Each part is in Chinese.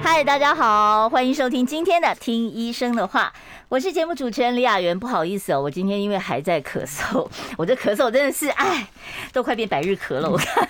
嗨，大家好，欢迎收听今天的《听医生的话》。我是节目主持人李雅媛，不好意思哦，我今天因为还在咳嗽，我这咳嗽真的是哎，都快变百日咳了。我看，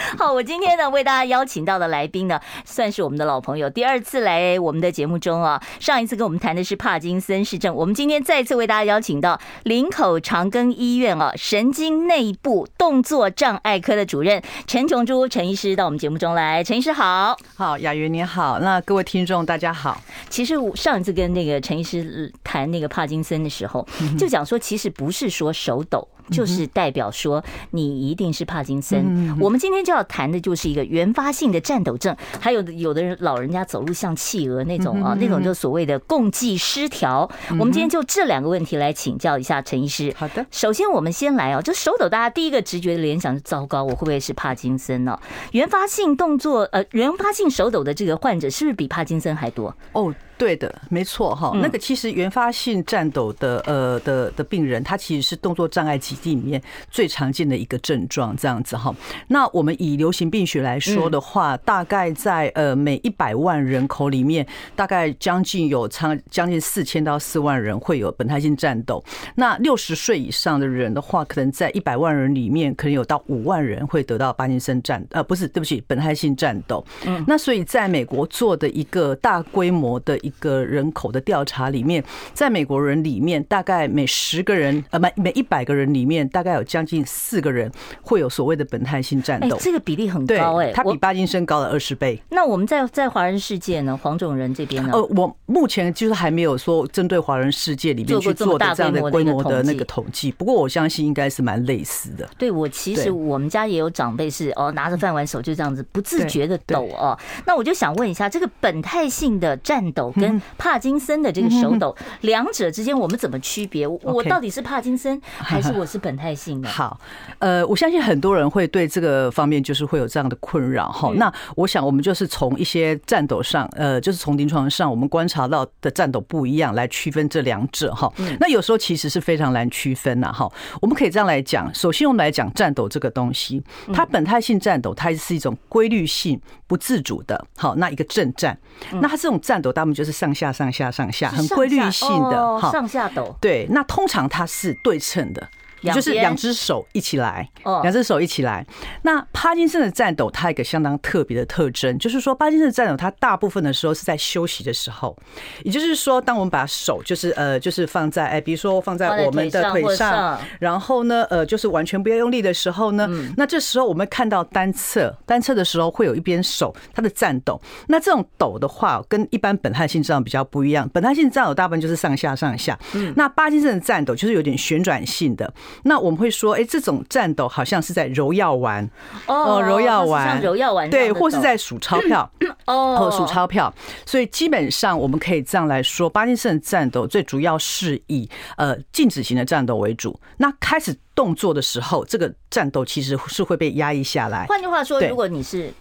好，我今天呢为大家邀请到的来宾呢，算是我们的老朋友，第二次来我们的节目中啊。上一次跟我们谈的是帕金森氏症，我们今天再次为大家邀请到林口长庚医院啊神经内部动作障碍科的主任陈琼珠陈医师到我们节目中来。陈医师好，好，雅云你好，那各位听众大家好。其实我上一次跟那个陈医师。谈那个帕金森的时候，就讲说，其实不是说手抖。就是代表说你一定是帕金森。我们今天就要谈的就是一个原发性的颤抖症，还有有的人老人家走路像企鹅那种啊，那种就所谓的共济失调。我们今天就这两个问题来请教一下陈医师。好的，首先我们先来啊，就手抖，大家第一个直觉的联想是糟糕，我会不会是帕金森呢？原发性动作呃，原发性手抖的这个患者是不是比帕金森还多？哦，对的，没错哈。那个其实原发性颤抖的呃的的病人，他其实是动作障碍疾里面最常见的一个症状，这样子哈。那我们以流行病学来说的话，大概在呃每一百万人口里面，大概将近有长将近四千到四万人会有本态性颤抖。那六十岁以上的人的话，可能在一百万人里面，可能有到五万人会得到帕金森颤呃不是对不起本态性颤抖。嗯，那所以在美国做的一个大规模的一个人口的调查里面，在美国人里面，大概每十个人呃每每一百个人里面。大概有将近四个人会有所谓的本态性战斗，这个比例很高哎，它比巴金森高了二十倍。那我们在在华人世界呢，黄种人这边呢？呃，我目前就是还没有说针对华人世界里面去做的这样的规模的那个统计，不过我相信应该是蛮类似的。对，我其实我们家也有长辈是哦，拿着饭碗手就这样子不自觉的抖哦。那我就想问一下，这个本态性的颤抖跟帕金森的这个手抖，两者之间我们怎么区别？我到底是帕金森 还是我是本态性的？好，呃，我相信很多人会对这个方面就是会有这样的困扰哈。那我想我们就是从一些颤抖上，呃，就是从临床上我们观察到的颤抖不一样来区分这两者哈。那有时候其实是非常难区分呐哈。我们可以这样来讲，首先我们来讲颤抖这个东西，它本态性颤抖，它是一种规律性不自主的，好，那一个震颤。那它这种颤抖，大部分就是上下上下上下，很规律性的哈，上下抖。对，那通常它是对称的。就是两只手一起来，两只手一起来。那帕金森的颤抖，它有一个相当特别的特征，就是说帕金森的颤抖，它大部分的时候是在休息的时候，也就是说，当我们把手就是呃，就是放在哎，比如说放在我们的腿上，然后呢，呃，就是完全不要用力的时候呢，那这时候我们看到单侧单侧的时候会有一边手它的颤抖。那这种抖的话，跟一般本态性颤抖比较不一样。本态性颤抖大部分就是上下上下，那帕金森的颤抖就是有点旋转性的。那我们会说，哎，这种战斗好像是在揉药丸哦，揉药丸，揉药丸，对，或是在数钞票 哦，数钞票。所以基本上我们可以这样来说，巴金森战斗最主要是以呃静止型的战斗为主。那开始动作的时候，这个战斗其实是会被压抑下来。换句话说，如果你是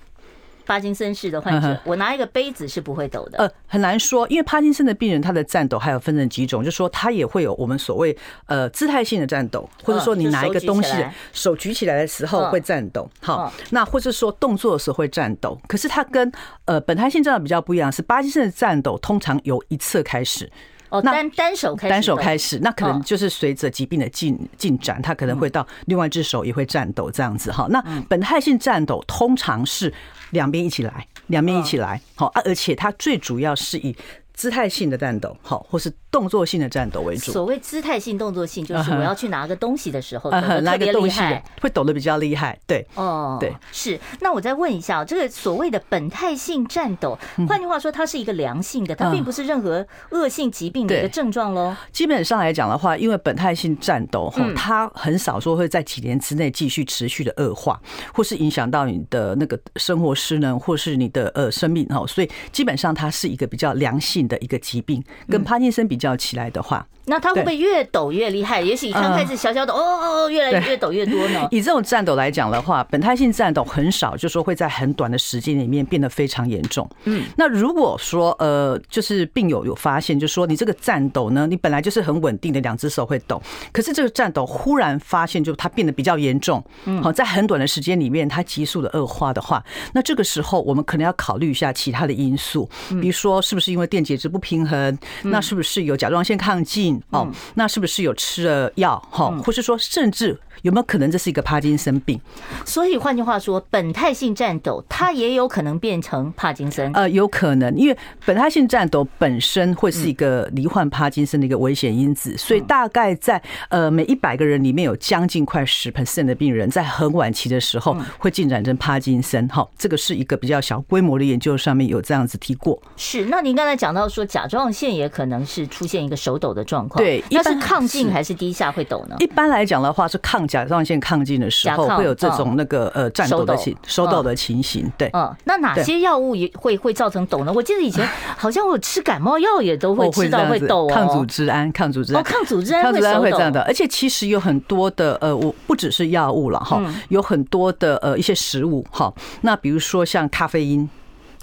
帕金森氏的患者，我拿一个杯子是不会抖的。呃，很难说，因为帕金森的病人他的颤抖还有分成几种，就是说他也会有我们所谓呃姿态性的颤抖，或者说你拿一个东西手举起来的时候会颤抖。好，那或者说动作的时候会颤抖。可是它跟呃本态性颤抖比较不一样，是帕金森的颤抖通常由一侧开始。哦，单单手开始，单手开始，那可能就是随着疾病的进进展，它可能会到另外一只手也会颤抖这样子哈。那本态性颤抖通常是。两边一起来，两边一起来，好啊！而且它最主要是以姿态性的战斗，好，或是。动作性的战斗为主。所谓姿态性、动作性，就是我要去拿个东西的时候，拿个东西，会抖得比较厉害。对，哦，对，是。那我再问一下，这个所谓的本态性战斗，换句话说，它是一个良性的，它并不是任何恶性疾病的一个症状喽。基本上来讲的话，因为本态性颤抖，它很少说会在几年之内继续持续的恶化，或是影响到你的那个生活失能，或是你的呃生命哈。所以基本上它是一个比较良性的一个疾病，跟帕金森比。较起来的话。那它会不会越抖越厉害？也许刚开始小小抖，哦哦哦，越来越抖越多呢？以这种颤抖来讲的话，本态性颤抖很少，就说会在很短的时间里面变得非常严重。嗯，那如果说呃，就是病友有发现，就是说你这个颤抖呢，你本来就是很稳定的两只手会抖，可是这个颤抖忽然发现就它变得比较严重，嗯，好，在很短的时间里面它急速的恶化的话，那这个时候我们可能要考虑一下其他的因素，比如说是不是因为电解质不平衡，那是不是有甲状腺亢进？哦，那是不是有吃了药？哈，或是说甚至。有没有可能这是一个帕金森病？所以换句话说，本态性颤抖它也有可能变成帕金森。呃，有可能，因为本态性颤抖本身会是一个罹患帕金森的一个危险因子，所以大概在呃每一百个人里面有将近快十 percent 的病人在很晚期的时候会进展成帕金森。哈，这个是一个比较小规模的研究，上面有这样子提过。是，那您刚才讲到说甲状腺也可能是出现一个手抖的状况，对，那是亢进还是低下会抖呢？一般来讲的话是抗。甲状腺亢进的时候会有这种那个呃颤抖的情手抖的情形，对。嗯，那哪些药物也会会造成抖呢？我记得以前 好像我吃感冒药也都会吃到会抖哦。抗组织胺，抗组织胺，抗组织胺，抗组织胺会这样的。而且其实有很多的呃，我不只是药物了哈，有很多的呃一些食物哈。那比如说像咖啡因。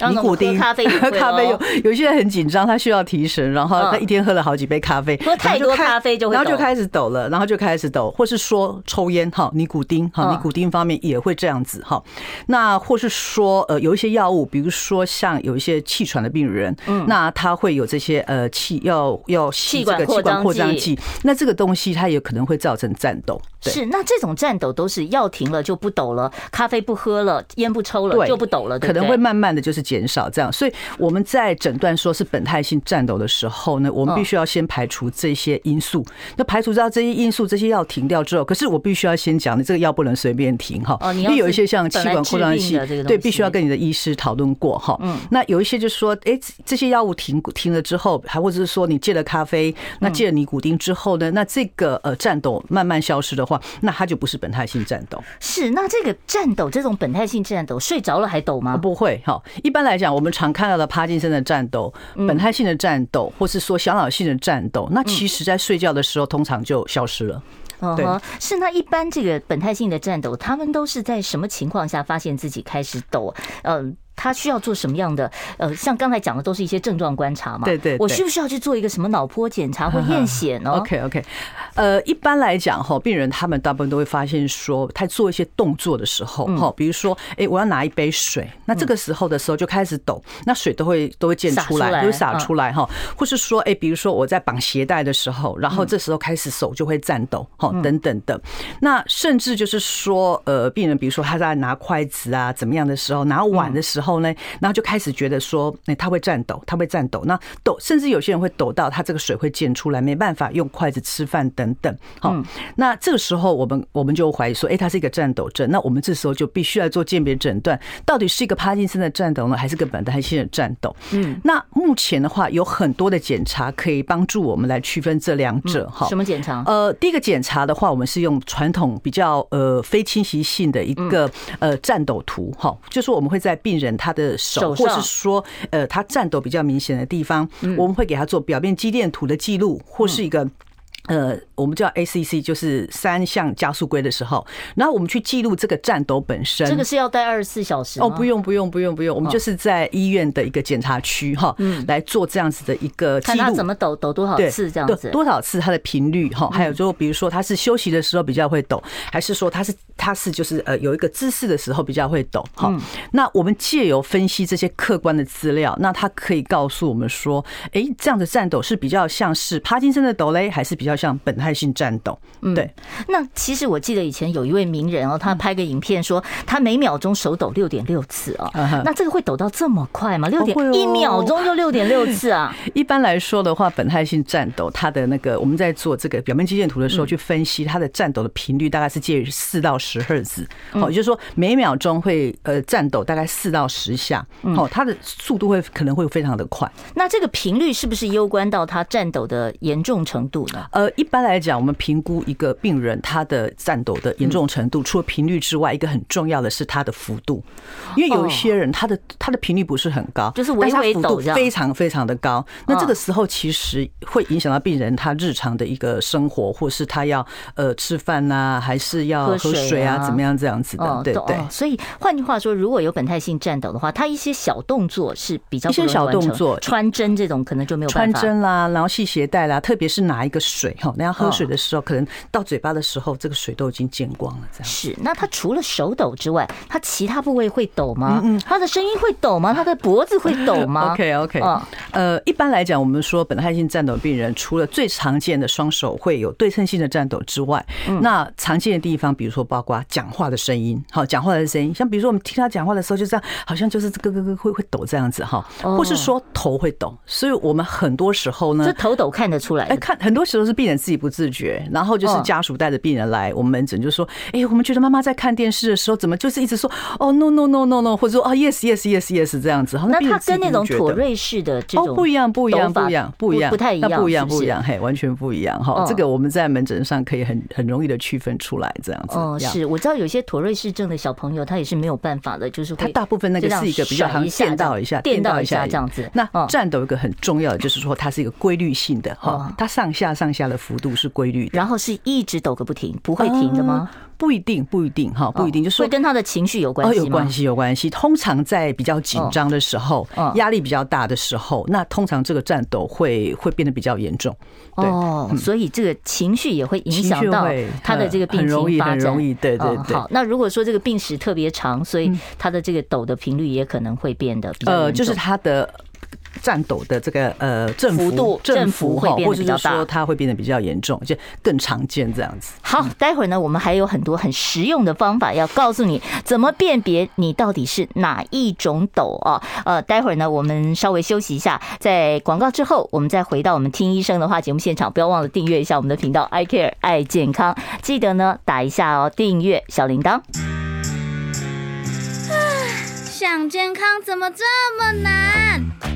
尼古丁，咖啡喝 咖啡有有些人很紧张，他需要提神，然后他一天喝了好几杯咖啡，喝太多咖啡就会，然后就开始抖了，然后就开始抖，或是说抽烟哈，尼古丁哈，尼古丁方面也会这样子哈。那或是说呃有一些药物，比如说像有一些气喘的病人，嗯，那他会有这些呃气要要吸这个气管扩张剂，那这个东西它也可能会造成颤抖。是，那这种颤抖都是药停了就不抖了，咖啡不喝了，烟不抽了就不抖了，对，可能会慢慢的就是减少这样。所以我们在诊断说是本态性颤抖的时候呢，我们必须要先排除这些因素。那排除掉这些因素，这些药停掉之后，可是我必须要先讲，你这个药不能随便停哈，因为有一些像气管扩张器，对，必须要跟你的医师讨论过哈。嗯，那有一些就是说，哎，这些药物停停了之后，还或者是说你戒了咖啡，那戒了尼古丁之后呢，那这个呃颤抖慢慢消失的话。那它就不是本态性颤抖。是，那这个颤抖这种本态性颤抖，睡着了还抖吗？不会哈。一般来讲，我们常看到的帕金森的战斗、本态性的战斗，或是说小脑性的战斗，那其实在睡觉的时候通常就消失了。对，是。那一般这个本态性的战斗，他们都是在什么情况下发现自己开始抖？嗯。他需要做什么样的？呃，像刚才讲的，都是一些症状观察嘛。对对，我需不需要去做一个什么脑波检查 或验血呢？OK OK，呃，一般来讲哈，病人他们大部分都会发现说，他做一些动作的时候哈，比如说，哎，我要拿一杯水，那这个时候的时候就开始抖，那水都会都会溅出来，都会洒出来哈，或是说，哎，比如说我在绑鞋带的时候，然后这时候开始手就会颤抖，哈，等等的。那甚至就是说，呃，病人比如说他在拿筷子啊怎么样的时候，拿碗的时候。后呢，然后就开始觉得说，哎，他会颤抖，他会颤抖，那抖，甚至有些人会抖到他这个水会溅出来，没办法用筷子吃饭等等。好，那这个时候我们我们就怀疑说，哎，他是一个颤抖症，那我们这时候就必须要做鉴别诊断，到底是一个帕金森的颤抖呢，还是个本态性的颤抖？嗯，那目前的话有很多的检查可以帮助我们来区分这两者。哈，什么检查？呃，第一个检查的话，我们是用传统比较呃非侵袭性的一个呃颤抖图。哈，就是我们会在病人。他的手，或是说，呃，他颤抖比较明显的地方，我们会给他做表面肌电图的记录，或是一个。呃，我们叫 ACC，就是三项加速规的时候，然后我们去记录这个战斗本身。这个是要待二十四小时哦，不用不用不用不用，我们就是在医院的一个检查区哈，嗯，来做这样子的一个记录。看他怎么抖，抖多少次这样子，多少次它的频率哈，还有就比如说他是休息的时候比较会抖，还是说他是他是就是呃有一个姿势的时候比较会抖哈。那我们借由分析这些客观的资料，那他可以告诉我们说，哎，这样的战斗是比较像是帕金森的抖嘞，还是比较像本态性颤抖，对、嗯。那其实我记得以前有一位名人哦，他拍个影片说他每秒钟手抖六点六次啊。那这个会抖到这么快吗？六点一秒钟就六点六次啊？一般来说的话，本态性战斗，它的那个我们在做这个表面肌电图的时候，去分析它的战斗的频率，大概是介于四到十赫兹。哦，也就是说每秒钟会呃战斗大概四到十下。哦，它的速度会可能会非常的快。那这个频率是不是攸关到它战斗的严重程度呢？呃。呃，一般来讲，我们评估一个病人他的颤抖的严重程度，除了频率之外，一个很重要的是他的幅度，因为有一些人他的他的频率不是很高，就是微微抖，非常非常的高。那这个时候其实会影响到病人他日常的一个生活，或是他要呃吃饭呐，还是要喝水啊，怎么样这样子的？对对。所以换句话说，如果有本态性颤抖的话，他一些小动作是比较一些小动作，穿针这种可能就没有穿针啦，然后系鞋带啦，特别是拿一个水哈，那要喝水的时候，可能到嘴巴的时候，这个水都已经见光了。这样是。那他除了手抖之外，他其他部位会抖吗？嗯，他的声音会抖吗？他的脖子会抖吗？OK OK。呃，一般来讲，我们说本态性颤抖病人，除了最常见的双手会有对称性的颤抖之外，那常见的地方，比如说包括讲话的声音，好，讲话的声音，像比如说我们听他讲话的时候，就这样，好像就是咯咯咯会会抖这样子哈，或是说头会抖，所以我们很多时候呢，这头抖看得出来，哎，看很多时候是病人自己不自觉，然后就是家属带着病人来我们门诊，就说，哎，我们觉得妈妈在看电视的时候，怎么就是一直说，哦，no no no no no，或者说啊，yes yes yes yes 这样子，那他跟那种妥瑞氏的这种哦不一样不一样不一样不一样不太一样，不一样不一样，嘿，完全不一样哈，这个我们在门诊上可以很很容易的区分出来，这样子。哦，是我知道有些妥瑞氏症的小朋友，他也是没有办法的，就是他大部分那个是一个比较好像电到一下，电到一下这样子。那颤抖一个很重要的就是说，它是一个规律性的哈，它上下上下的幅度是规律的，然后是一直抖个不停，不会停的吗？不一定，不一定哈，不一定，就是会跟他的情绪有关系吗？有关系，有关系。通常在比较紧张的时候，压力比较大的时候，那通常这个颤抖会会变得比较严重。哦，所以这个情绪也会影响到他的这个病情发展。很容易，对对对。好，那如果说这个病史特别长，所以他的这个抖的频率也可能会变得呃，就是他的。颤抖的这个呃振幅度振幅会变得比较大，说它会变得比较严重，就更常见这样子。好，待会儿呢，我们还有很多很实用的方法要告诉你，怎么辨别你到底是哪一种抖啊？呃，待会儿呢，我们稍微休息一下，在广告之后，我们再回到我们听医生的话节目现场。不要忘了订阅一下我们的频道，I Care 爱健康，记得呢打一下哦，订阅小铃铛。想健康怎么这么难？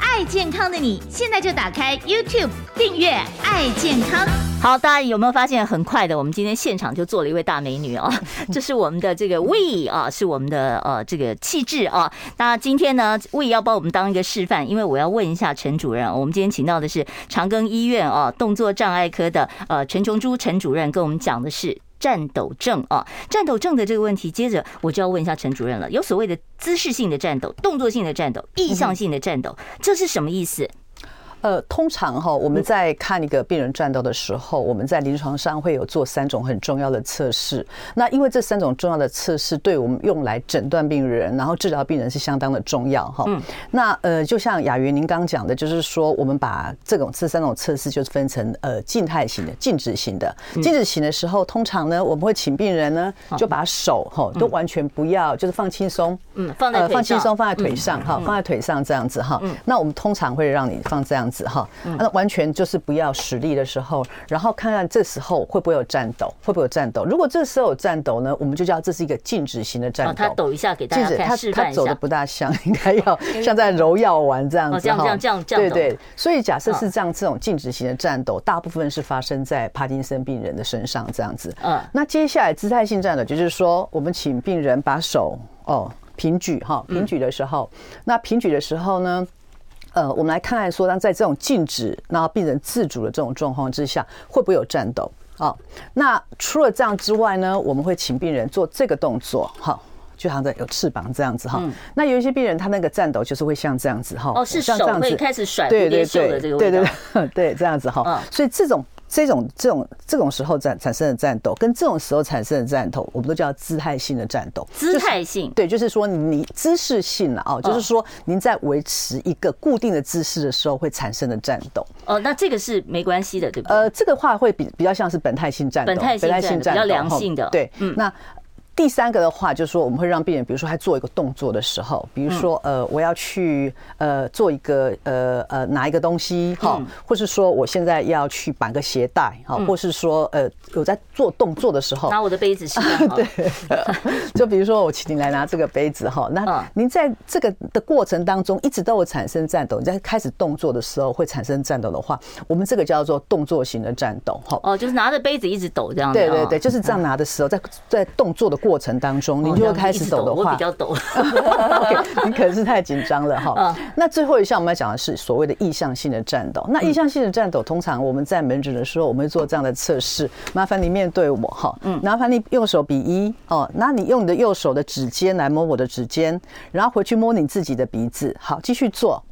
爱健康的你，现在就打开 YouTube 订阅“爱健康”。好，大家有没有发现很快的？我们今天现场就做了一位大美女啊！这是我们的这个 We 啊，是我们的呃这个气质啊。那今天呢，We 要帮我们当一个示范，因为我要问一下陈主任。我们今天请到的是长庚医院啊动作障碍科的呃陈琼珠陈主任，跟我们讲的是战斗症啊，战斗症的这个问题。接着我就要问一下陈主任了，有所谓的姿势性的战斗、动作性的战斗、意向性的战斗，这是什么意思？呃，通常哈，我们在看一个病人转到的时候，我们在临床上会有做三种很重要的测试。那因为这三种重要的测试，对我们用来诊断病人，然后治疗病人是相当的重要哈。嗯。那呃，就像雅云您刚讲的，就是说我们把这种这三种测试就分成呃静态型的、静止型的。静止型的时候，通常呢，我们会请病人呢就把手哈都完全不要，就是放轻松，嗯，放在放轻松放在腿上哈，放在腿上这样子哈。那我们通常会让你放这样。子哈，那完全就是不要使力的时候，然后看看这时候会不会有颤抖，会不会有颤抖？如果这时候有颤抖呢，我们就叫这是一个静止型的颤抖。他抖一下给大家看示范一下。他走的不大像，应该要 像在揉药丸这样子哈。这样这样这样对对。所以假设是这样，这种静止型的颤抖，大部分是发生在帕金森病人的身上这样子。嗯。那接下来姿态性颤抖就是说，我们请病人把手哦平举哈，平举的时候，那平举的时候呢？呃，我们来看看说，当在这种静止，然后病人自主的这种状况之下，会不会有战斗啊？那除了这样之外呢，我们会请病人做这个动作，哈，就好像在有翅膀这样子哈。那有一些病人他那个战斗就是会像这样子哈，哦，是手会开始甩袖的这个对对，对这样子哈。所以这种。这种这种这种时候战产生的战斗，跟这种时候产生的战斗，我们都叫姿态性的战斗。姿态性，对，就是说你姿势性了啊，就是说您在维持一个固定的姿势的时候会产生的战斗。哦，那这个是没关系的，对不对？呃，这个话会比比较像是本态性战斗，本态性战斗比较良性的。对，嗯，那。第三个的话，就是说我们会让病人，比如说他做一个动作的时候，比如说呃，我要去呃做一个呃呃拿一个东西哈，或是说我现在要去绑个鞋带哈，或是说呃有在做动作的时候，拿我的杯子是 对，就比如说我请你来拿这个杯子哈，那您在这个的过程当中一直都会产生战斗，你在开始动作的时候会产生战斗的话，我们这个叫做动作型的战斗哈。哦，就是拿着杯子一直抖这样子。对对对，就是这样拿的时候，在在动作的过程当中，你就会开始抖的话，我比较抖。你可能是太紧张了哈。那最后一项我们要讲的是所谓的意向性的颤抖。那意向性的颤抖，通常我们在门诊的时候，我们会做这样的测试。麻烦你面对我哈，嗯，麻烦你右手比一哦，那你用你的右手的指尖来摸我的指尖，然后回去摸你自己的鼻子。好，继续做，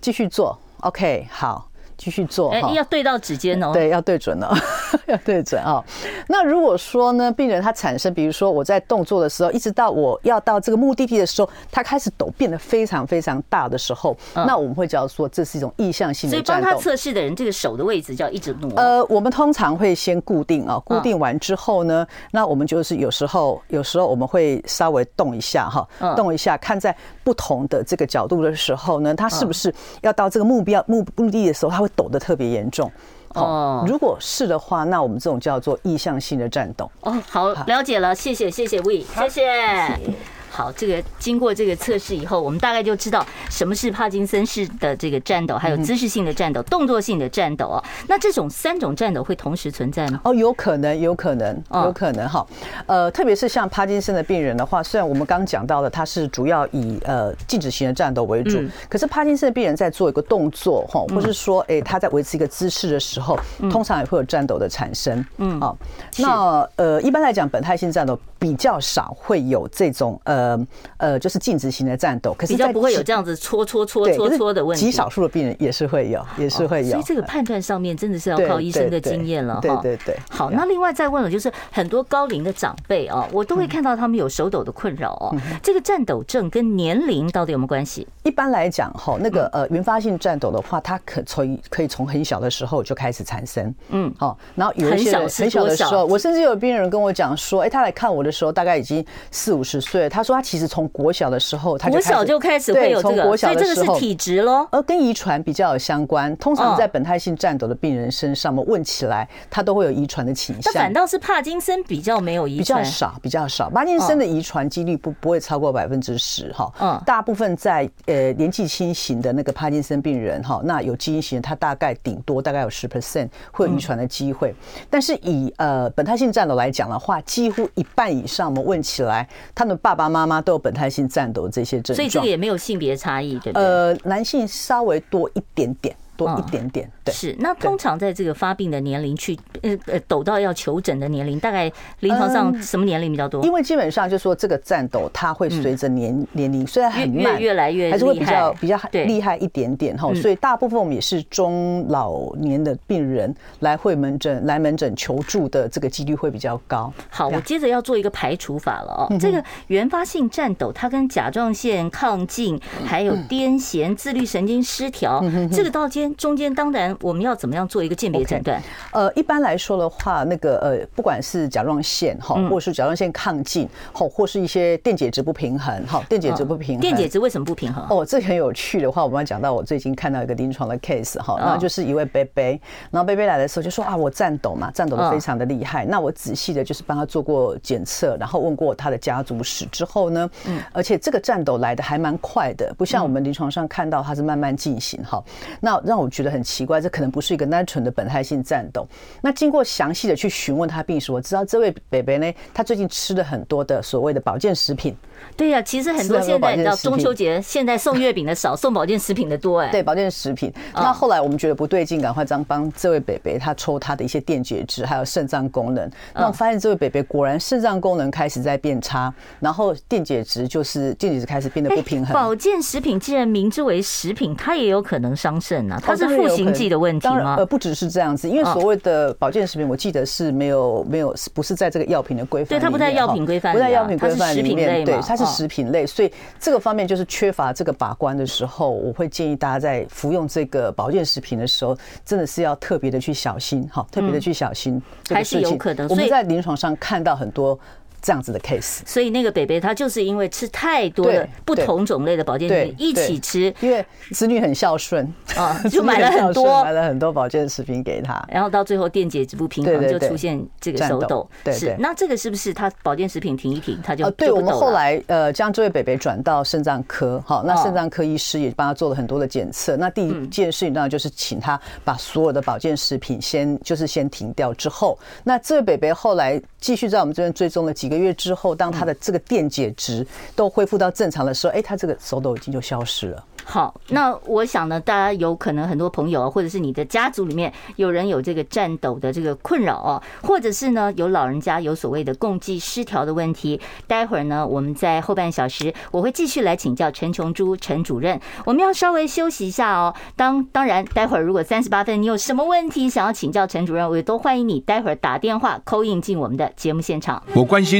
继续做。OK，好。继续做，哎，要对到指尖哦，对，要对准哦，要对准哦。那如果说呢，病人他产生，比如说我在动作的时候，一直到我要到这个目的地的时候，他开始抖，变得非常非常大的时候，那我们会叫做这是一种意向性的。所以帮他测试的人，这个手的位置就要一直挪。呃，我们通常会先固定啊，固定完之后呢，那我们就是有时候，有时候我们会稍微动一下哈，动一下，看在不同的这个角度的时候呢，他是不是要到这个目标目目的地的时候，他会。抖得特别严重哦，如果是的话，那我们这种叫做意向性的战斗哦。好，了解了，谢谢，谢谢 We，谢谢。好，这个经过这个测试以后，我们大概就知道什么是帕金森氏的这个颤抖，还有姿势性的颤抖、动作性的颤抖哦。那这种三种颤抖会同时存在吗？哦，有可能，有可能，有可能哈。呃，特别是像帕金森的病人的话，虽然我们刚讲到的他是主要以呃静止型的颤抖为主，可是帕金森的病人在做一个动作哈，或是说哎他在维持一个姿势的时候，通常也会有颤抖的产生。嗯，好，那呃一般来讲，本态性颤抖比较少会有这种呃。呃呃，就是静止型的颤抖，可是比较不会有这样子搓搓搓搓搓的问题。极少数的病人也是会有，也是会有。所以这个判断上面真的是要靠医生的经验了哈。对对对。好，那另外再问了，就是很多高龄的长辈啊，我都会看到他们有手抖的困扰哦。这个颤抖症跟年龄到底有没有关系？一般来讲哈，那个呃原发性颤抖的话，它可从可以从很小的时候就开始产生。嗯，好，然后有一些很小的时候，我甚至有病人跟我讲说，哎，他来看我的时候大概已经四五十岁，他说。他其实从国小的时候，他国小就开始会有这个，所以这个是体质喽，而跟遗传比较有相关。通常在本态性颤抖的病人身上，我们问起来，他都会有遗传的倾向。那反倒是帕金森比较没有遗传，比较少，比较少。帕金森的遗传几率不不会超过百分之十哈。嗯，大部分在呃年纪轻型的那个帕金森病人哈，那有基因型，他大概顶多大概有十 percent 会有遗传的机会。但是以呃本态性颤抖来讲的话，几乎一半以上，我们问起来，他们爸爸妈妈。妈都有本态性颤抖这些症状，所以这个也没有性别差异，对不对？呃，男性稍微多一点点。多一点点，对，是。那通常在这个发病的年龄去，呃呃，抖到要求诊的年龄，大概临床上什么年龄比较多？因为基本上就说这个颤抖，它会随着年年龄，虽然很慢，越来越还是会比较比较厉害一点点哈。所以大部分我们也是中老年的病人来会门诊来门诊求助的这个几率会比较高。好，我接着要做一个排除法了哦。这个原发性颤抖，它跟甲状腺亢进，还有癫痫、自律神经失调，这个到间。中间当然我们要怎么样做一个鉴别诊断？呃，一般来说的话，那个呃，不管是甲状腺哈，或者是甲状腺亢进，好或是一些电解质不平衡，哈，电解质不平衡。电解质为什么不平衡？哦，这很有趣的话，我们要讲到我最近看到一个临床的 case 哈，那就是一位伯伯，然后伯伯来的时候就说啊，我颤抖嘛，颤抖的非常的厉害。那我仔细的就是帮他做过检测，然后问过他的家族史之后呢，嗯，而且这个颤抖来的还蛮快的，不像我们临床上看到它是慢慢进行哈。那让我觉得很奇怪，这可能不是一个单纯的本态性战斗。那经过详细的去询问他病史，我知道这位北北呢，他最近吃了很多的所谓的保健食品。对呀、啊，其实很多现在你知道中秋节现在送月饼的少，送保健食品的多哎。对，保健食品。那后来我们觉得不对劲，赶快这样帮这位北北他抽他的一些电解质，还有肾脏功能。那我发现这位北北果然肾脏功能开始在变差，然后电解质就是电解质开始变得不平衡。保健食品既然名之为食品，它也有可能伤肾啊，它是复形剂的问题吗？呃，不只是这样子，因为所谓的保健食品，我记得是没有没有不是在这个药品的规范，对，它不在药品规范，不在药品规范里面，对，它是食品类。所以这个方面就是缺乏这个把关的时候，我会建议大家在服用这个保健食品的时候，真的是要特别的去小心，哈，特别的去小心。还是有可能。我们在临床上看到很多这样子的 case。所以那个北北他就是因为吃太多的不同种类的保健品一起吃，因为子女很孝顺啊，就买了很多，买了很多保健食品给他，然后到最后电解质不平衡就出现这个手抖。对，是那这个是不是他保健食品停一停他就？对，我们后来呃将这位北北转到肾脏科，好，那肾脏科医师也帮他做了很多的检测。那第一件事情当然就是请他把所有的保健食品先就是先停掉之后，那这位北北后来继续在我们这边追踪了几个月之后，当他的这个电解质都恢复到正常的时候，哎，他这个手抖已经就消失了。好，那我想呢，大家有可能很多朋友，或者是你的家族里面有人有这个颤抖的这个困扰哦，或者是呢有老人家有所谓的共济失调的问题。待会儿呢，我们在后半小时我会继续来请教陈琼珠陈主任。我们要稍微休息一下哦。当当然，待会儿如果三十八分你有什么问题想要请教陈主任，我也都欢迎你待会儿打电话 call in 进我们的节目现场。我关心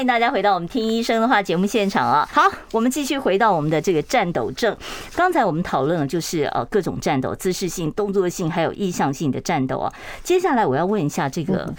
欢迎大家回到我们听医生的话节目现场啊！好，我们继续回到我们的这个战斗症。刚才我们讨论了就是呃各种战斗，姿势性、动作性，还有意向性的战斗啊。接下来我要问一下这个。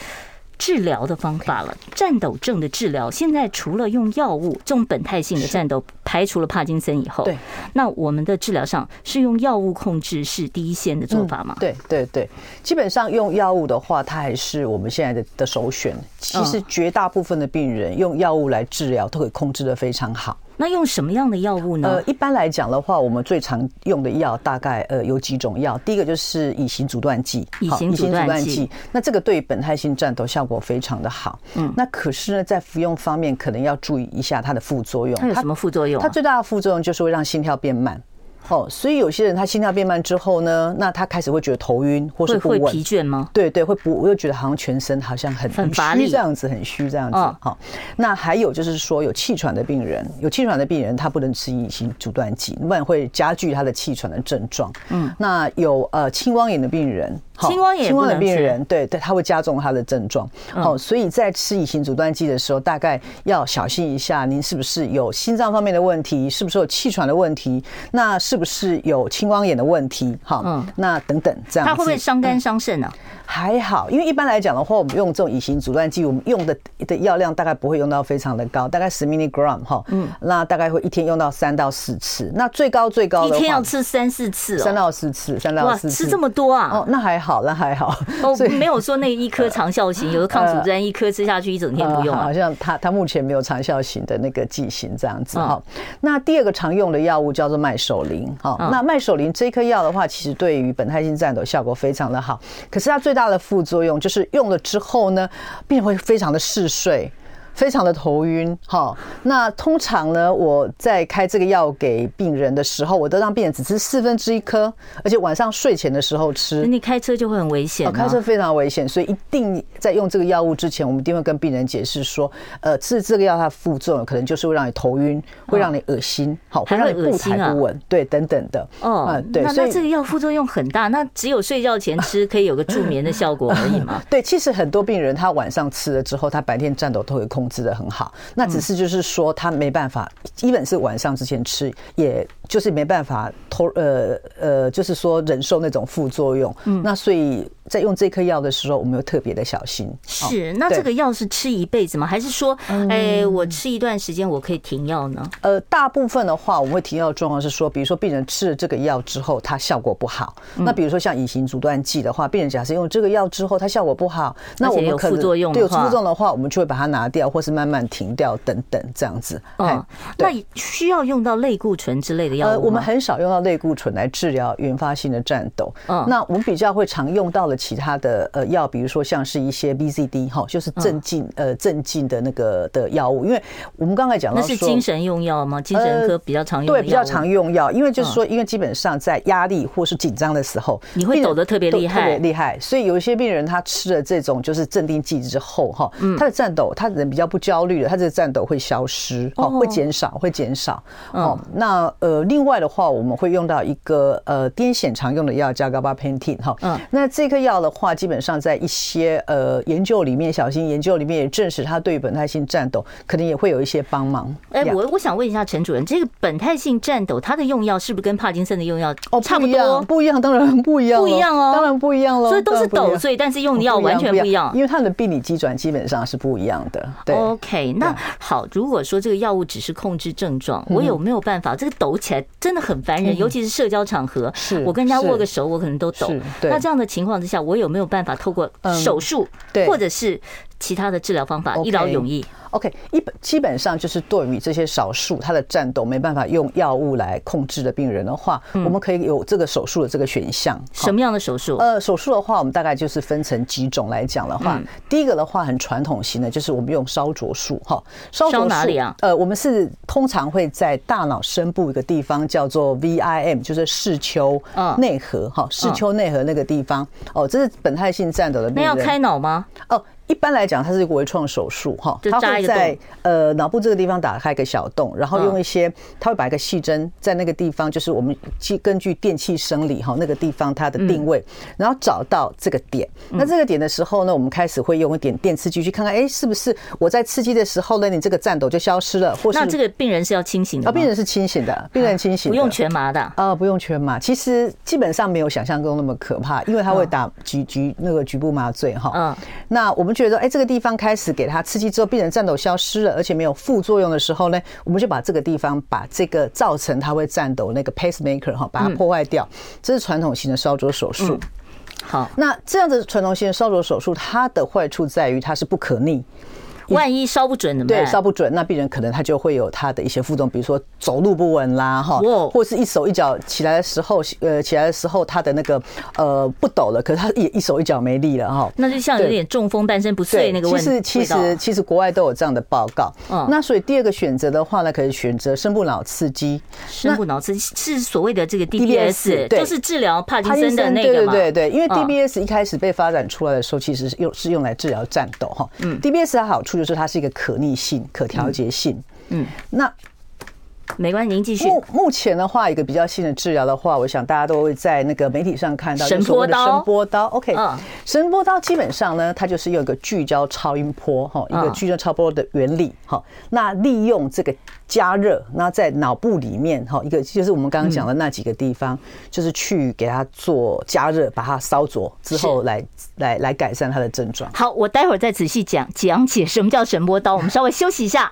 治疗的方法了，颤抖症的治疗，现在除了用药物，这种本态性的战斗排除了帕金森以后，对，那我们的治疗上是用药物控制是第一线的做法吗？对对对，基本上用药物的话，它还是我们现在的的首选。其实绝大部分的病人用药物来治疗，都可以控制的非常好。那用什么样的药物呢？呃，一般来讲的话，我们最常用的药大概呃有几种药。第一个就是乙型阻断剂，乙型阻断剂。那这个对于本态性战斗效果非常的好。嗯。那可是呢，在服用方面可能要注意一下它的副作用。它有什么副作用？它最大的副作用就是会让心跳变慢。哦，所以有些人他心跳变慢之后呢，那他开始会觉得头晕，或是不稳，会疲倦吗？对对，会不，我又觉得好像全身好像很很虚这样子，很虚这样子。好，那还有就是说有气喘的病人，有气喘的病人他不能吃乙型阻断剂，不然会加剧他的气喘的症状。嗯，那有呃青光眼的病人。青光眼，青光眼的病人，对对，他会加重他的症状。好，所以在吃乙型阻断剂的时候，大概要小心一下，您是不是有心脏方面的问题？是不是有气喘的问题？那是不是有青光眼的问题？好，嗯，那等等这样。它会不会伤肝伤肾呢？还好，因为一般来讲的话，我们用这种乙型阻断剂，我们用的的药量大概不会用到非常的高，大概十 milligram 哈，嗯，那大概会一天用到三到四次。那最高最高的一天要吃三四次，三到四次，三到四次，吃这么多啊？哦，那还好，那还好。哦，没有说那一颗长效型，有的抗组织胺一颗吃下去一整天不用，好像他他目前没有长效型的那个剂型这样子哈。那第二个常用的药物叫做麦手林，哈，那麦手林这颗药的话，其实对于本态性战斗效果非常的好，可是它最大的副作用就是用了之后呢，病人会非常的嗜睡。非常的头晕，好，那通常呢，我在开这个药给病人的时候，我都让病人只吃四分之一颗，而且晚上睡前的时候吃。你开车就会很危险，开车非常危险，所以一定在用这个药物之前，我们一定会跟病人解释说，呃，吃这个药它的副作用可能就是会让你头晕，会让你恶心，好，会让你步态不稳，对，等等的。哦，对，那那这个药副作用很大，那只有睡觉前吃可以有个助眠的效果而已嘛？对，其实很多病人他晚上吃了之后，他白天颤抖都会控制的很好，那只是就是说他没办法，基本是晚上之前吃，也就是没办法偷呃呃，就是说忍受那种副作用。嗯，那所以在用这颗药的时候，我们要特别的小心。是，那这个药是吃一辈子吗？还是说，哎，我吃一段时间我可以停药呢？呃，大部分的话，我们会停药的状况是说，比如说病人吃了这个药之后，它效果不好。那比如说像乙型阻断剂的话，病人假设用这个药之后，它效果不好，那我们可能对有副作用的话，我们就会把它拿掉。或是慢慢停掉等等这样子。哦，那需要用到类固醇之类的药物我们很少用到类固醇来治疗原发性的战斗。嗯，那我们比较会常用到的，其他的呃药，比如说像是一些 BCD 哈，就是镇静呃镇静的那个的药物，因为我们刚才讲到那是精神用药吗？精神科比较常用，对，比较常用药，因为就是说，因为基本上在压力或是紧张的时候，你会抖得特别厉害，特别厉害，所以有一些病人他吃了这种就是镇定剂之后哈，他的颤抖，他人比较不焦虑了，他这个颤抖会消失哦，会减少，会减少哦。那呃，另外的话，我们会用到一个呃癫痫常用的药叫 gabapentin 哈，嗯，那这颗药的话，基本上在一些呃研究里面，小型研究里面也证实，它对于本态性颤抖可能也会有一些帮忙。哎，我我想问一下陈主任，这个本态性颤抖它的用药是不是跟帕金森的用药哦差不多？不一样，当然不一样，不一样哦，当然不一样了。所以都是抖，所以但是用药完全不一样，因为它的病理机转基本上是不一样的。对，OK，那好，如果说这个药物只是控制症状，我有没有办法？这个抖起来真的很烦人，尤其是社交场合，是我跟人家握个手，我可能都抖。那这样的情况之下，我有没有办法透过手术，或者是其他的治疗方法，一劳永逸？OK，一本基本上就是对于这些少数他的战斗没办法用药物来控制的病人的话，我们可以有这个手术的这个选项。什么样的手术？呃，手术的话，我们大概就是分成几种来讲的话，第一个的话很传统型的，就是我们用烧灼术哈。烧哪里啊？呃，我们是通常会在大脑深部一个地方叫做 VIM，就是视丘内核哈，视丘内核那个地方哦，这是本态性战斗的病人。那要开脑吗？哦。一般来讲，它是一个微创手术哈，它会在呃脑部这个地方打开一个小洞，然后用一些，它会把一个细针在那个地方，就是我们去根据电气生理哈那个地方它的定位，然后找到这个点。那这个点的时候呢，我们开始会用一点电刺激去看看，哎，是不是我在刺激的时候呢，你这个颤抖就消失了？或是那这个病人是要清醒的？啊，病人是清醒的，病人清醒，不用全麻的啊，不用全麻。其实基本上没有想象中那么可怕，因为他会打局局那个局部麻醉哈。嗯，那我们觉得，哎，这个地方。开始给他刺激之后，病人颤抖消失了，而且没有副作用的时候呢，我们就把这个地方把这个造成他会颤抖那个 pacemaker 哈，把它破坏掉。这是传统型的烧灼手术。好，那这样子传统型的烧灼手术，它的坏处在于它是不可逆。万一烧不准怎么办？对，烧不准，那病人可能他就会有他的一些副作用，比如说走路不稳啦，哈，或者是一手一脚起来的时候，呃，起来的时候他的那个呃不抖了，可是他也一手一脚没力了，哈。那就像有点中风半身不遂那个问题。其实其实其实国外都有这样的报告。嗯。那所以第二个选择的话呢，可以选择深部脑刺激。深部脑刺激是所谓的这个 DBS，就是治疗帕金森的那个嘛。对对对，因为 DBS 一开始被发展出来的时候，其实是用是用来治疗战斗哈。嗯。DBS 的好处就是它是一个可逆性、可调节性。嗯，那没关系，您继续。目目前的话，一个比较新的治疗的话，我想大家都会在那个媒体上看到神波刀。神波刀，OK，神波刀基本上呢，它就是用一个聚焦超音波哈，一个聚焦超波的原理哈。那利用这个加热，那在脑部里面哈，一个就是我们刚刚讲的那几个地方，就是去给它做加热，把它烧灼之后来来来改善它的症状。好，我待会儿再仔细讲讲解什么叫神波刀。我们稍微休息一下。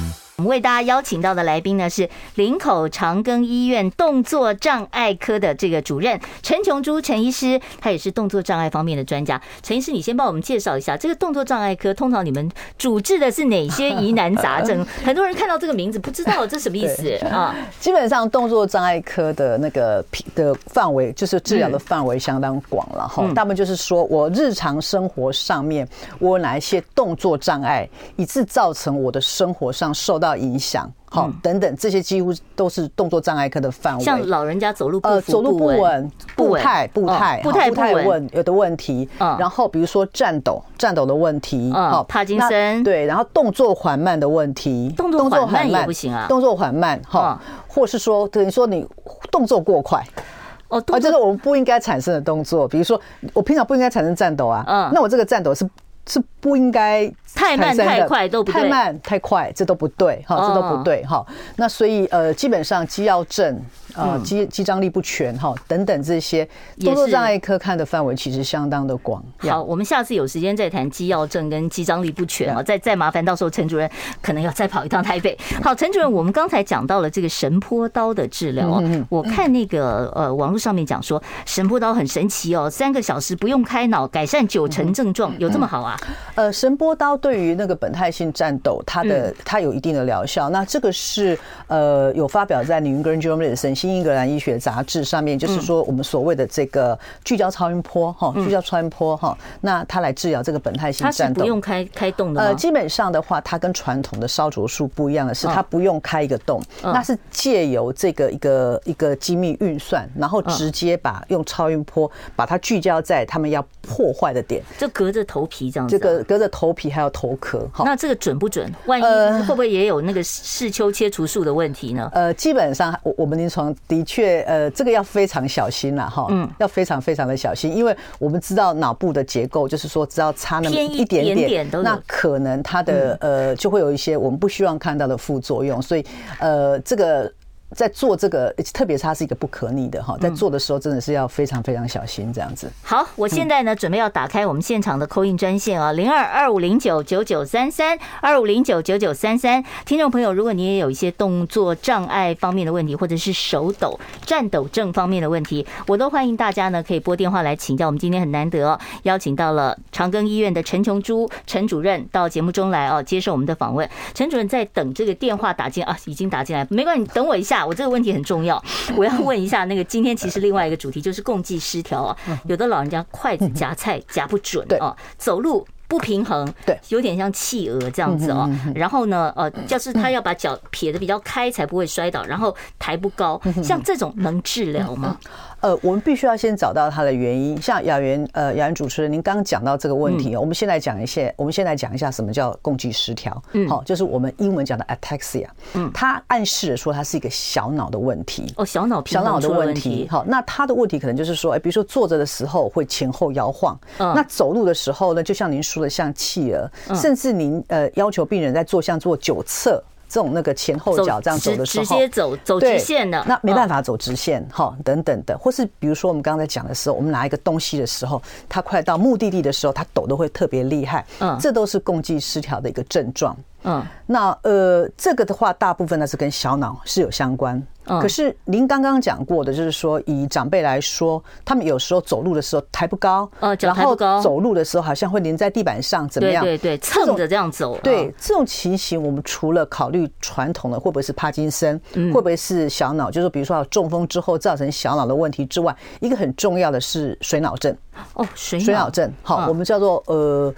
我们为大家邀请到的来宾呢，是林口长庚医院动作障碍科的这个主任陈琼珠陈医师，他也是动作障碍方面的专家。陈医师，你先帮我们介绍一下这个动作障碍科，通常你们主治的是哪些疑难杂症？很多人看到这个名字不知道这什么意思啊。基本上动作障碍科的那个的范围，就是治疗的范围相当广了哈。大部分就是说我日常生活上面我有哪一些动作障碍，以致造成我的生活上受到影响，好，等等，这些几乎都是动作障碍科的范围。像老人家走路呃，走路不稳，步态步态步态不稳有的问题。然后比如说颤抖，颤抖的问题。好，帕金森对，然后动作缓慢的问题，动作缓慢也不行啊，动作缓慢哈，或是说等于说你动作过快哦，啊，这是我们不应该产生的动作。比如说我平常不应该产生颤抖啊，嗯，那我这个颤抖是。是不应该太慢太快都不对，太慢太快这都不对哈，这都不对哈。那所以呃，基本上肌药症。呃，肌肌张力不全哈，等等这些动作障碍科看的范围其实相当的广。好，我们下次有时间再谈肌药症跟肌张力不全啊，再再麻烦，到时候陈主任可能要再跑一趟台北。好，陈主任，我们刚才讲到了这个神波刀的治疗啊，我看那个呃网络上面讲说神波刀很神奇哦，三个小时不用开脑，改善九成症状，有这么好啊？呃，神波刀对于那个本态性战斗，它的它有一定的疗效。那这个是呃有发表在《New England Journal 新英格兰医学杂志上面，就是说我们所谓的这个聚焦超音波哈，聚焦超音波哈，那它来治疗这个本态性战斗，它是不用开开洞的。呃，基本上的话，它跟传统的烧灼术不一样的是，它不用开一个洞，那是借由这个一个一个精密运算，然后直接把用超音波把它聚焦在他们要破坏的点，就隔着头皮这样子，这个隔着头皮还有头壳。好那这个准不准？万一会不会也有那个视丘切除术的问题呢？呃，基本上我我们临床的确。呃，这个要非常小心了哈，嗯，要非常非常的小心，因为我们知道脑部的结构，就是说只要差那么一点点，那可能它的呃就会有一些我们不希望看到的副作用，所以呃这个。在做这个，特别它是一个不可逆的哈，在做的时候真的是要非常非常小心这样子。好，我现在呢准备要打开我们现场的 call in 专线啊，零二二五零九九九三三二五零九九九三三，听众朋友，如果你也有一些动作障碍方面的问题，或者是手抖、颤抖症方面的问题，我都欢迎大家呢可以拨电话来请教。我们今天很难得哦邀请到了长庚医院的陈琼珠陈主任到节目中来哦，接受我们的访问。陈主任在等这个电话打进啊，已经打进来，没关系，你等我一下。我这个问题很重要，我要问一下那个今天其实另外一个主题就是共济失调啊，有的老人家筷子夹菜夹不准啊，走路不平衡，对，有点像企鹅这样子哦。然后呢，呃，就是他要把脚撇得比较开才不会摔倒，然后抬不高，像这种能治疗吗？呃，我们必须要先找到它的原因。像雅媛，呃，雅媛主持人，您刚刚讲到这个问题，我们先来讲一些，我们先来讲一下什么叫共济失调。嗯，好，就是我们英文讲的 ataxia。嗯，它暗示了说它是一个小脑的问题。哦，小脑小脑的问题。好，那它的问题可能就是说，哎，比如说坐着的时候会前后摇晃。嗯。那走路的时候呢，就像您说的，像企鹅，甚至您呃要求病人在坐像做九侧。这种那个前后脚这样走的时候，直接走走直线的，那没办法走直线哈，等等的，或是比如说我们刚才讲的时候，我们拿一个东西的时候，它快到目的地的时候，它抖得会特别厉害，嗯，这都是共济失调的一个症状。嗯，那呃，这个的话，大部分呢是跟小脑是有相关。嗯，可是您刚刚讲过的，就是说以长辈来说，他们有时候走路的时候抬不高，呃，然后，走路的时候好像会粘在地板上，怎么样？对对对，蹭着这样走。对，这种情形，我们除了考虑传统的会不会是帕金森，会不会是小脑，就是比如说中风之后造成小脑的问题之外，一个很重要的是水脑症。哦，水水脑症，好，我们叫做呃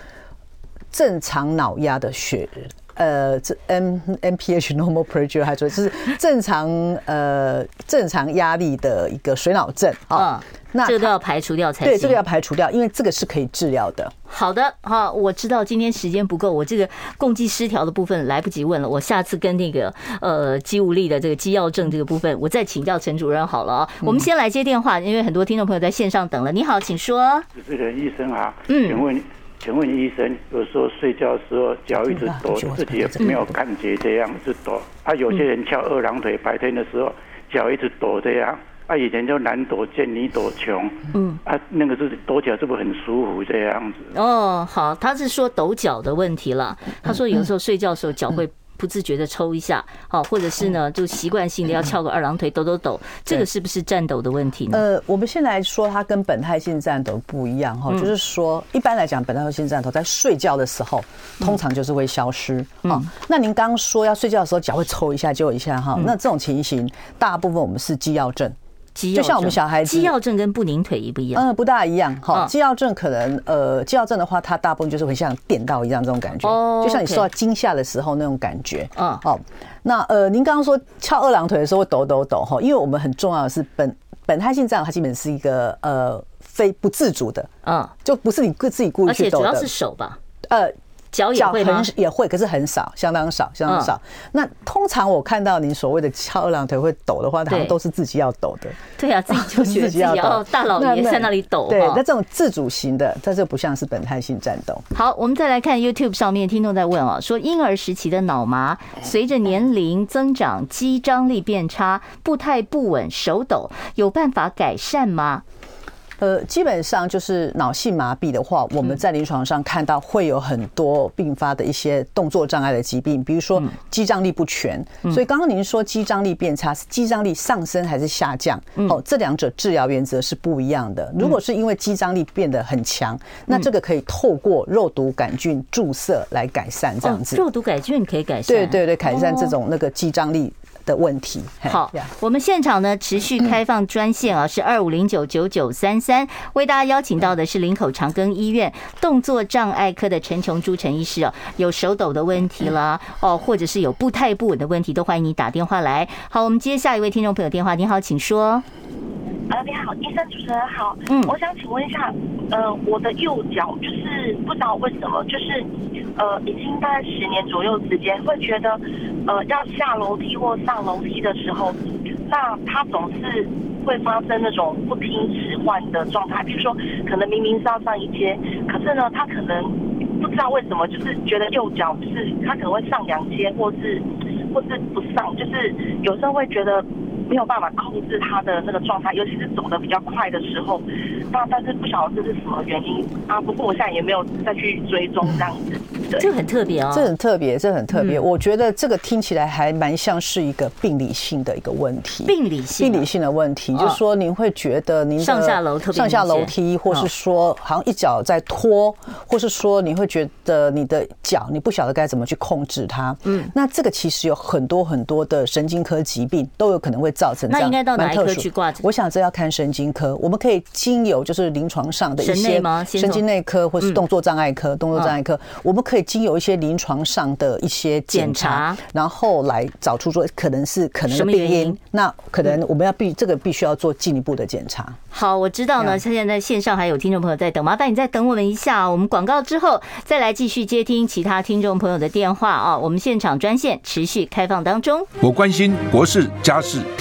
正常脑压的血。呃，这 M M P H normal pressure 还说就是正常呃正常压力的一个水脑症啊。嗯，那这个都要排除掉才行。对，这个要排除掉，因为这个是可以治疗的。好的，好，我知道今天时间不够，我这个共济失调的部分来不及问了，我下次跟那个呃肌无力的这个肌药症这个部分，我再请教陈主任好了啊。我们先来接电话，因为很多听众朋友在线上等了。你好，请说。主持人医生啊，嗯，请问。请问医生，有时候睡觉的时候脚一直抖，自己也没有感觉这样子抖。啊，有些人翘二郎腿，白天的时候脚一直抖这样。啊，以前叫男躲见，女躲穷。嗯，啊，那个是抖脚是不是很舒服这样子？哦，好，他是说抖脚的问题了。他说有时候睡觉的时候脚会。不自觉的抽一下，好，或者是呢，就习惯性的要 翘个二郎腿，抖抖抖，这个是不是颤抖的问题呢？呃，我们先来说，它跟本态性颤抖不一样哈，就是说，一般来讲，本态性颤抖在睡觉的时候，通常就是会消失啊。那您刚刚说要睡觉的时候脚会抽一下就一下哈，那这种情形，大部分我们是肌药症。就像我们小孩子，肌药症跟不宁腿一不一样？嗯，不大一样哈。肌药症可能呃，肌药症的话，它大部分就是会像电到一样这种感觉，就像你受到惊吓的时候那种感觉。嗯，好。那呃，您刚刚说翘二郎腿的时候会抖抖抖哈，因为我们很重要的是本本态性颤，它基本是一个呃非不自主的，嗯，就不是你自己故意去抖的，而且主要是手吧？呃。脚也会吗？也会，可是很少，相当少，相当少。那通常我看到你所谓的翘二郎腿会抖的话，好像都是自己要抖的。对啊，自己 就觉得自己要大老爷在那里抖。对，那这种自主型的，它就不像是本态性颤抖。好，我们再来看 YouTube 上面听众在问啊，说婴儿时期的脑麻随着年龄增长，肌张力变差，步态不稳，手抖，有办法改善吗？呃，基本上就是脑性麻痹的话，我们在临床上看到会有很多并发的一些动作障碍的疾病，比如说肌张力不全。所以刚刚您说肌张力变差，是肌张力上升还是下降？哦，这两者治疗原则是不一样的。如果是因为肌张力变得很强，那这个可以透过肉毒杆菌注射来改善，这样子。肉毒杆菌可以改善？对对对，改善这种那个肌张力。的问题。好，我们现场呢持续开放专线啊，是二五零九九九三三，为大家邀请到的是林口长庚医院动作障碍科的陈琼珠陈医师哦，有手抖的问题啦，哦，或者是有步态不稳的问题，都欢迎你打电话来。好，我们接下一位听众朋友电话，你好，请说。呃，你好，医生主持人好，嗯，我想请问一下，呃，我的右脚就是不知道为什么，就是呃，已经大概十年左右时间，会觉得呃要下楼梯或上楼梯的时候，那它总是会发生那种不听使唤的状态，比如说可能明明是要上一阶，可是呢，他可能不知道为什么，就是觉得右脚是他可能会上两阶，或是或是不上，就是有时候会觉得。没有办法控制他的那个状态，尤其是走得比较快的时候。那但是不晓得这是什么原因啊？不过我现在也没有再去追踪这样子。对，这很特别哦，这很特别，这很特别。我觉得这个听起来还蛮像是一个病理性的一个问题。病理性，病理性的问题，就是说您会觉得您上下楼上下楼梯，或是说好像一脚在拖，或是说你会觉得你的脚你不晓得该怎么去控制它。嗯，那这个其实有很多很多的神经科疾病都有可能会造成。那应该到哪一科去挂？我想这要看神经科，我们可以经由就是临床上的一些神经内科或是动作障碍科，动作障碍科，我们可以经由一些临床上的一些检查，然后来找出说可能是可能的病因。那可能我们要必这个必须要做进一步的检查。好，我知道呢。现在线上还有听众朋友在等，麻烦你再等我们一下。我们广告之后再来继续接听其他听众朋友的电话啊。我们现场专线持续开放当中。我关心国事、家事、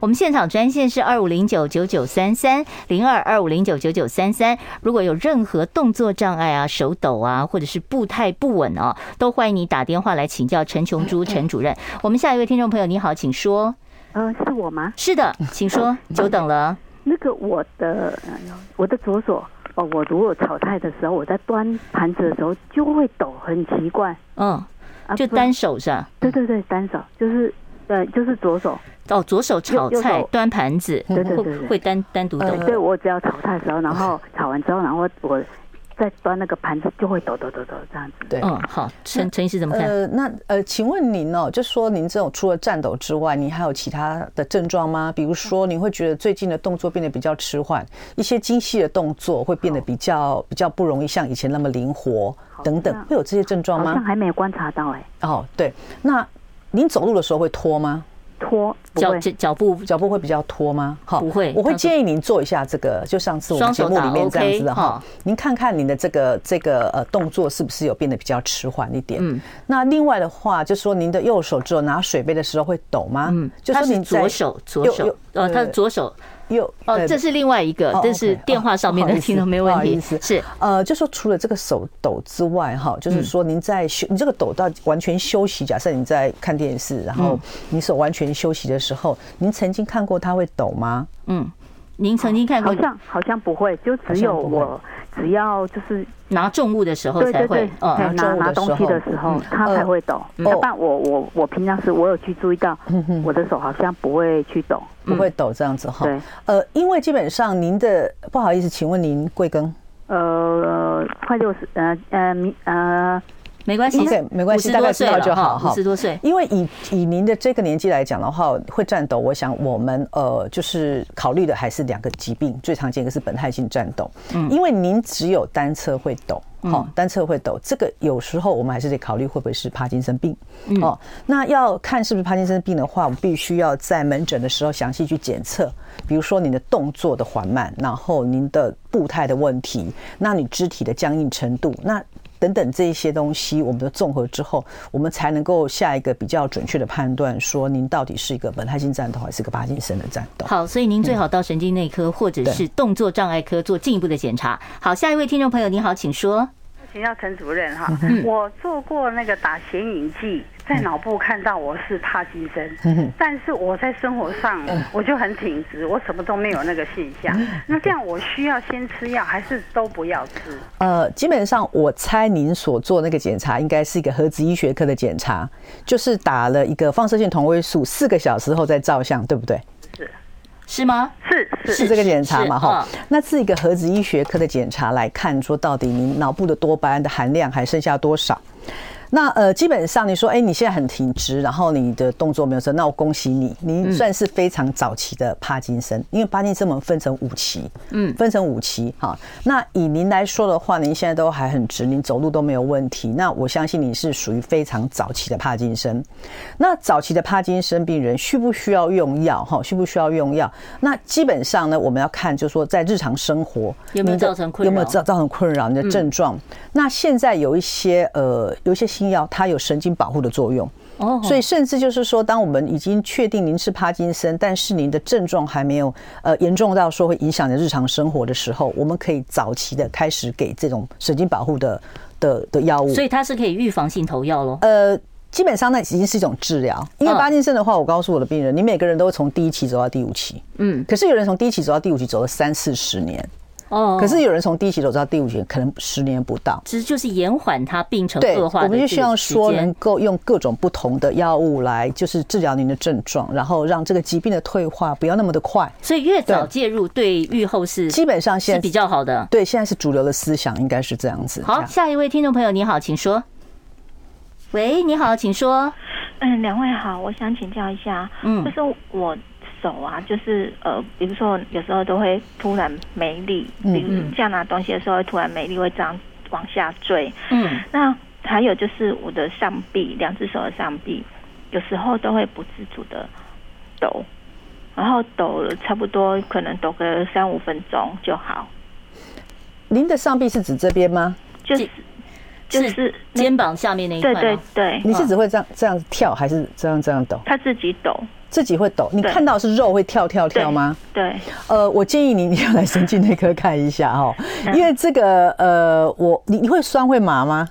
我们现场专线是二五零九九九三三零二二五零九九九三三，如果有任何动作障碍啊、手抖啊，或者是步态不稳啊，都欢迎你打电话来请教陈琼珠陈主任。我们下一位听众朋友，你好，请说。呃，是我吗？是的，请说。久等了。那个我的我的左手哦，我如果炒菜的时候，我在端盘子的时候就会抖，很奇怪。嗯，就单手是吧？对对对，单手就是呃，就是左手。哦，左手炒菜端盘子，对对对，会单单独抖。对，我只要炒菜的时候，然后炒完之后，然后我再端那个盘子，就会抖抖抖抖这样子。对，嗯，好，陈陈医师怎么看？呃，那呃，请问您哦，就说您这种除了颤抖之外，您还有其他的症状吗？比如说，您会觉得最近的动作变得比较迟缓，一些精细的动作会变得比较比较不容易像以前那么灵活等等，会有这些症状吗？好像还没有观察到哎。哦，对，那您走路的时候会拖吗？拖脚脚步脚步会比较拖吗？哈，不会。我会建议您做一下这个，就上次我们节目里面这样子的哈。您看看您的这个这个呃动作是不是有变得比较迟缓一点？嗯。那另外的话，就说您的右手只有拿水杯的时候会抖吗？嗯，就是您左手左手呃，他的左手。有哦，这是另外一个，这是电话上面的听众没问题。是呃，就说除了这个手抖之外，哈，就是说您在休，你这个抖到完全休息，假设你在看电视，然后你手完全休息的时候，您曾经看过它会抖吗？嗯，您曾经看过？好像好像不会，就只有我只要就是拿重物的时候才会，拿拿东西的时候它才会抖。但我我我平常时我有去注意到，我的手好像不会去抖。不会抖这样子哈，对，呃，因为基本上您的不好意思，请问您贵庚？呃，快六十，呃呃，明呃没关系，OK，没关系，大概知道就好哈。五十多岁，因为以以您的这个年纪来讲的话，会颤抖，我想我们呃就是考虑的还是两个疾病，最常见一个是本态性颤抖，嗯，因为您只有单侧会抖。好，单侧会抖，这个有时候我们还是得考虑会不会是帕金森病。哦，那要看是不是帕金森病的话，我们必须要在门诊的时候详细去检测，比如说你的动作的缓慢，然后您的步态的问题，那你肢体的僵硬程度，那。等等这一些东西，我们的综合之后，我们才能够下一个比较准确的判断，说您到底是一个本态性战斗还是个帕金森的战斗。好，所以您最好到神经内科或者是动作障碍科做进一步的检查。好，下一位听众朋友，你好，请说。请教陈主任哈，我做过那个打显影剂，在脑部看到我是帕金森，但是我在生活上我就很挺直，我什么都没有那个现象。那这样我需要先吃药，还是都不要吃？呃，基本上我猜您所做那个检查应该是一个核子医学科的检查，就是打了一个放射性同位素，四个小时后再照相，对不对？是吗？是是是这个检查嘛？哈，那是一个核子医学科的检查来看，说到底你脑部的多巴胺的含量还剩下多少？那呃，基本上你说，哎、欸，你现在很挺直，然后你的动作没有错，那我恭喜你，你算是非常早期的帕金森，因为帕金森我们分成五期，嗯，分成五期哈。那以您来说的话，您现在都还很直，您走路都没有问题，那我相信你是属于非常早期的帕金森。那早期的帕金森病人需不需要用药？哈，需不需要用药？那基本上呢，我们要看就是说，在日常生活有没有造成困扰？有没有造造成困扰？你的症状？那现在有一些呃，有一些。新药它有神经保护的作用，哦，所以甚至就是说，当我们已经确定您是帕金森，但是您的症状还没有呃严重到说会影响你日常生活的时候，我们可以早期的开始给这种神经保护的的的药物。所以它是可以预防性投药喽？呃，基本上那已经是一种治疗。因为帕金森的话，我告诉我的病人，你每个人都会从第一期走到第五期，嗯，可是有人从第一期走到第五期走了三四十年。哦，可是有人从第一期走到第五期，可能十年不到，其实就是延缓它病程恶化。我们就希望说，能够用各种不同的药物来，就是治疗您的症状，然后让这个疾病的退化不要那么的快。所以越早介入，对愈后是基本上现在是比较好的。对，现在是主流的思想，应该是这样子。好，下一位听众朋友，你好，请说。喂，你好，请说。嗯，两位好，我想请教一下，嗯，就是我。手啊，就是呃，比如说有时候都会突然没力，比如这样拿东西的时候会突然没力，会这样往下坠。嗯，那还有就是我的上臂，两只手的上臂，有时候都会不自主的抖，然后抖了差不多可能抖个三五分钟就好。您的上臂是指这边吗？就是就是肩膀下面那一块。对对对，你是只会这样这样跳，还是这样这样抖？他自己抖。自己会抖，你看到是肉会跳跳跳吗？对，对。呃，我建议你你要来神经内科看一下哈，因为这个呃，我你你会酸会麻吗？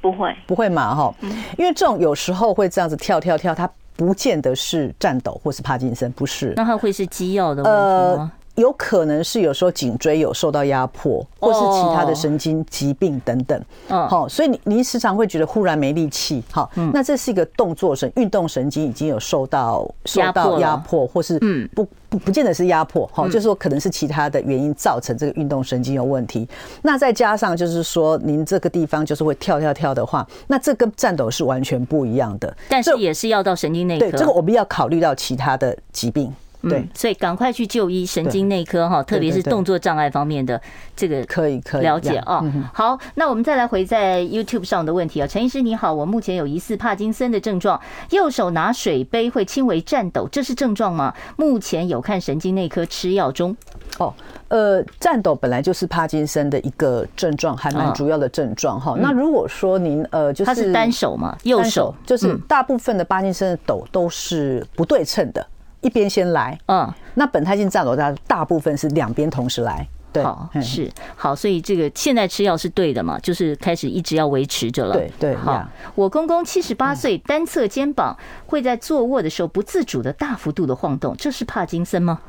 不会，不会麻哈，因为这种有时候会这样子跳跳跳，它不见得是颤抖或是帕金森，不是，那它会是肌肉的问题吗？呃有可能是有时候颈椎有受到压迫，或是其他的神经疾病等等。好，所以你你时常会觉得忽然没力气。好，那这是一个动作神运动神经已经有受到受到压迫，或是不不不见得是压迫。好，就是说可能是其他的原因造成这个运动神经有问题。那再加上就是说您这个地方就是会跳跳跳的话，那这跟颤抖是完全不一样的。但是也是要到神经内科。对，这个我们要考虑到其他的疾病。对，所以赶快去就医神经内科哈，特别是动作障碍方面的这个可以可以了解啊。好，那我们再来回在 YouTube 上的问题啊，陈医师你好，我目前有疑似帕金森的症状，右手拿水杯会轻微颤抖，这是症状吗？目前有看神经内科吃药中。哦，呃，颤抖本来就是帕金森的一个症状，还蛮主要的症状哈。那如果说您呃，就是他是单手嘛，右手就是大部分的帕金森的抖都是不对称的。一边先来，嗯，那苯态性颤抖大大部分是两边同时来，对，好是。好，所以这个现在吃药是对的嘛，就是开始一直要维持着了，对对。好，我公公七十八岁，单侧肩膀会在坐卧的时候不自主的大幅度的晃动，这是帕金森吗？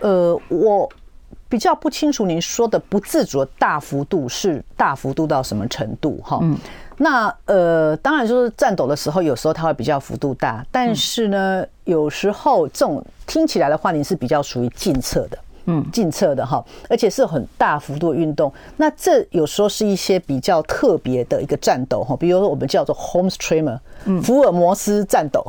呃，我比较不清楚您说的不自主的大幅度是大幅度到什么程度哈？嗯。那呃，当然就是颤抖的时候，有时候它会比较幅度大，但是呢，有时候这种听起来的话，你是比较属于近侧的，嗯，进侧的哈，而且是很大幅度的运动。那这有时候是一些比较特别的一个战斗哈，比如说我们叫做 home streamer，嗯，福尔摩斯战斗，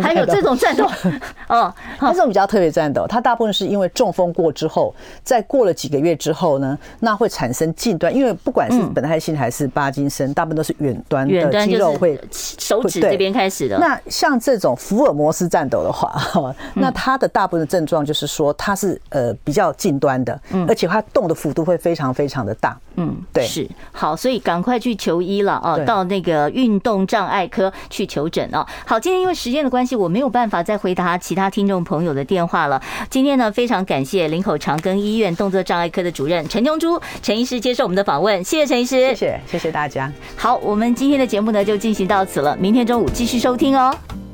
还有这种战斗？哦，它这种比较特别战斗，它大部分是因为中风过之后，在过了几个月之后呢，那会产生近端，因为不管是本态性还是巴金森，大部分都是远端的肌肉会手指这边开始的。那像这种福尔摩斯战斗的话，那它的大部分的症状就是说它是呃。比较近端的，嗯，而且它动的幅度会非常非常的大，嗯，对，是好，所以赶快去求医了啊，到那个运动障碍科去求诊啊。好，今天因为时间的关系，我没有办法再回答其他听众朋友的电话了。今天呢，非常感谢林口长庚医院动作障碍科的主任陈琼珠陈医师接受我们的访问，谢谢陈医师，谢谢谢谢大家。好，我们今天的节目呢就进行到此了，明天中午继续收听哦。